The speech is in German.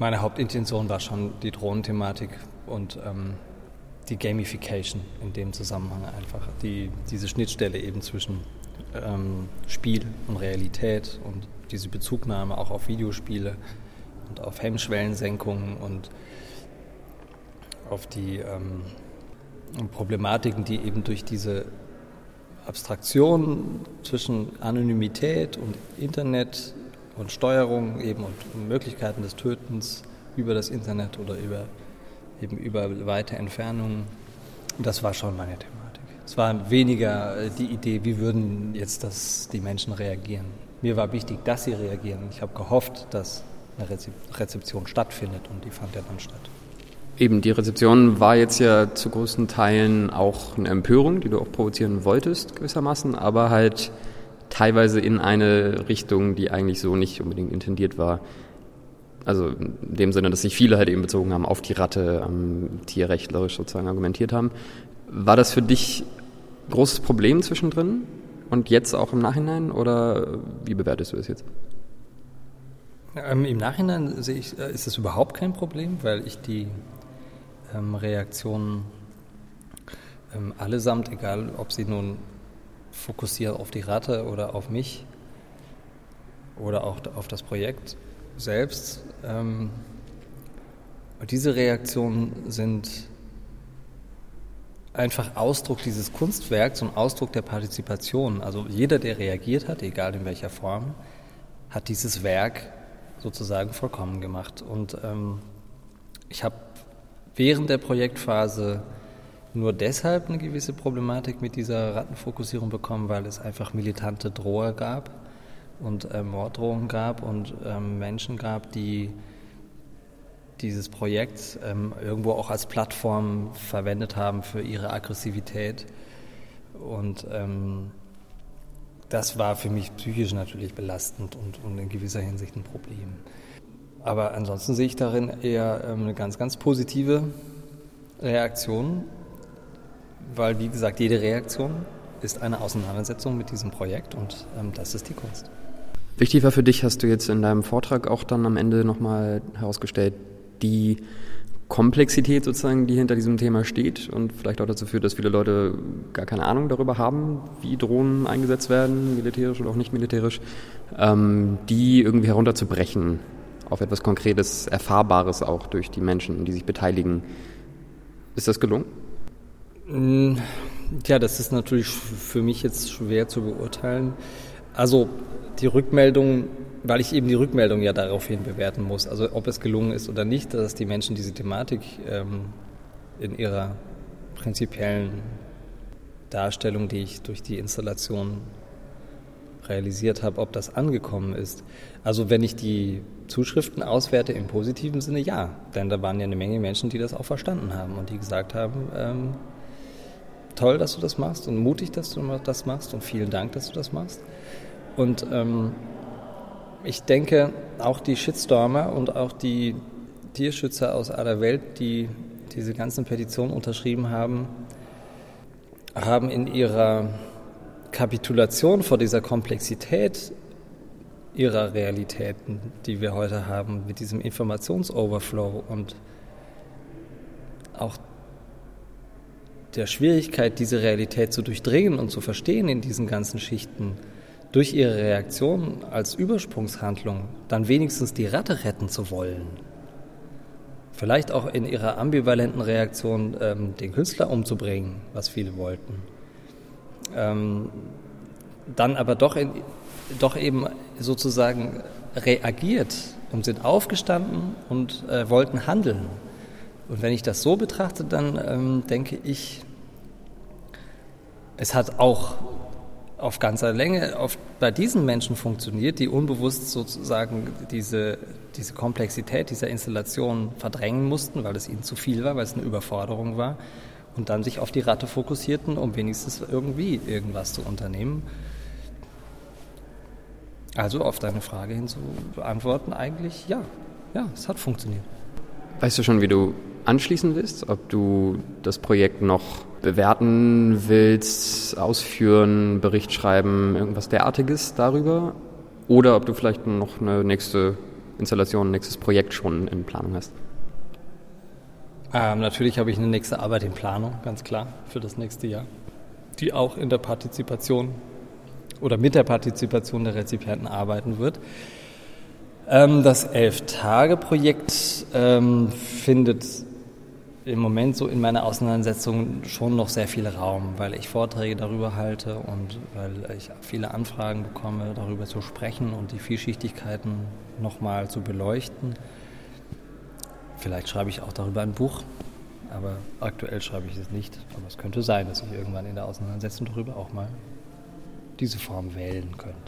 meine Hauptintention war schon die Drohnenthematik und ähm, die Gamification in dem Zusammenhang einfach. Die, diese Schnittstelle eben zwischen ähm, Spiel und Realität und diese Bezugnahme auch auf Videospiele und auf Hemmschwellensenkungen und auf die ähm, Problematiken, die eben durch diese Abstraktion zwischen Anonymität und Internet und Steuerung eben und Möglichkeiten des Tötens über das Internet oder über eben über weite Entfernungen. Das war schon meine Thematik. Es war weniger äh, die Idee, wie würden jetzt das die Menschen reagieren. Mir war wichtig, dass sie reagieren. Ich habe gehofft, dass eine Rezeption stattfindet und die fand ja dann statt. Eben, die Rezeption war jetzt ja zu großen Teilen auch eine Empörung, die du auch provozieren wolltest, gewissermaßen, aber halt teilweise in eine Richtung, die eigentlich so nicht unbedingt intendiert war. Also in dem Sinne, dass sich viele halt eben bezogen haben auf die Ratte, ähm, tierrechtlerisch sozusagen argumentiert haben. War das für dich ein großes Problem zwischendrin und jetzt auch im Nachhinein oder wie bewertest du es jetzt? Ähm, Im Nachhinein sehe ich, äh, ist das überhaupt kein Problem, weil ich die ähm, Reaktionen ähm, allesamt, egal ob sie nun fokussieren auf die Ratte oder auf mich oder auch auf das Projekt selbst, ähm, diese Reaktionen sind einfach Ausdruck dieses Kunstwerks und Ausdruck der Partizipation. Also jeder, der reagiert hat, egal in welcher Form, hat dieses Werk sozusagen vollkommen gemacht. Und ähm, ich habe während der Projektphase nur deshalb eine gewisse Problematik mit dieser Rattenfokussierung bekommen, weil es einfach militante Droher gab und äh, Morddrohungen gab und ähm, Menschen gab, die dieses Projekt ähm, irgendwo auch als Plattform verwendet haben für ihre Aggressivität. Und ähm, das war für mich psychisch natürlich belastend und, und in gewisser Hinsicht ein Problem. Aber ansonsten sehe ich darin eher ähm, eine ganz, ganz positive Reaktion, weil, wie gesagt, jede Reaktion ist eine Auseinandersetzung mit diesem Projekt und ähm, das ist die Kunst. Wichtig war für dich, hast du jetzt in deinem Vortrag auch dann am Ende nochmal herausgestellt, die Komplexität sozusagen, die hinter diesem Thema steht und vielleicht auch dazu führt, dass viele Leute gar keine Ahnung darüber haben, wie Drohnen eingesetzt werden, militärisch oder auch nicht militärisch, ähm, die irgendwie herunterzubrechen auf etwas Konkretes, Erfahrbares auch durch die Menschen, die sich beteiligen. Ist das gelungen? Mm, ja, das ist natürlich für mich jetzt schwer zu beurteilen. Also die Rückmeldung, weil ich eben die Rückmeldung ja daraufhin bewerten muss, also ob es gelungen ist oder nicht, dass die Menschen diese Thematik ähm, in ihrer prinzipiellen Darstellung, die ich durch die Installation realisiert habe, ob das angekommen ist. Also wenn ich die Zuschriften auswerte im positiven Sinne, ja. Denn da waren ja eine Menge Menschen, die das auch verstanden haben und die gesagt haben, ähm, toll, dass du das machst und mutig, dass du das machst und vielen Dank, dass du das machst. Und ähm, ich denke, auch die Shitstormer und auch die Tierschützer aus aller Welt, die diese ganzen Petitionen unterschrieben haben, haben in ihrer Kapitulation vor dieser Komplexität ihrer Realitäten, die wir heute haben, mit diesem Informationsoverflow und auch der Schwierigkeit, diese Realität zu durchdringen und zu verstehen in diesen ganzen Schichten, durch ihre Reaktion als Übersprungshandlung dann wenigstens die Ratte retten zu wollen. Vielleicht auch in ihrer ambivalenten Reaktion ähm, den Künstler umzubringen, was viele wollten. Ähm, dann aber doch in, doch eben sozusagen reagiert und sind aufgestanden und äh, wollten handeln. Und wenn ich das so betrachte, dann ähm, denke ich, es hat auch auf ganzer Länge auf, bei diesen Menschen funktioniert, die unbewusst sozusagen diese, diese Komplexität dieser Installation verdrängen mussten, weil es ihnen zu viel war, weil es eine Überforderung war und dann sich auf die Ratte fokussierten, um wenigstens irgendwie irgendwas zu unternehmen. Also auf deine Frage hin zu beantworten, eigentlich ja. Ja, es hat funktioniert. Weißt du schon, wie du anschließen willst? Ob du das Projekt noch bewerten willst, ausführen, Bericht schreiben, irgendwas derartiges darüber? Oder ob du vielleicht noch eine nächste Installation, nächstes Projekt schon in Planung hast? Ähm, natürlich habe ich eine nächste Arbeit in Planung, ganz klar, für das nächste Jahr, die auch in der Partizipation oder mit der Partizipation der Rezipienten arbeiten wird. Ähm, das Elf-Tage-Projekt ähm, findet im Moment so in meiner Auseinandersetzung schon noch sehr viel Raum, weil ich Vorträge darüber halte und weil ich viele Anfragen bekomme, darüber zu sprechen und die Vielschichtigkeiten nochmal zu beleuchten. Vielleicht schreibe ich auch darüber ein Buch, aber aktuell schreibe ich es nicht. Aber es könnte sein, dass ich irgendwann in der Auseinandersetzung darüber auch mal diese Form wählen könnte.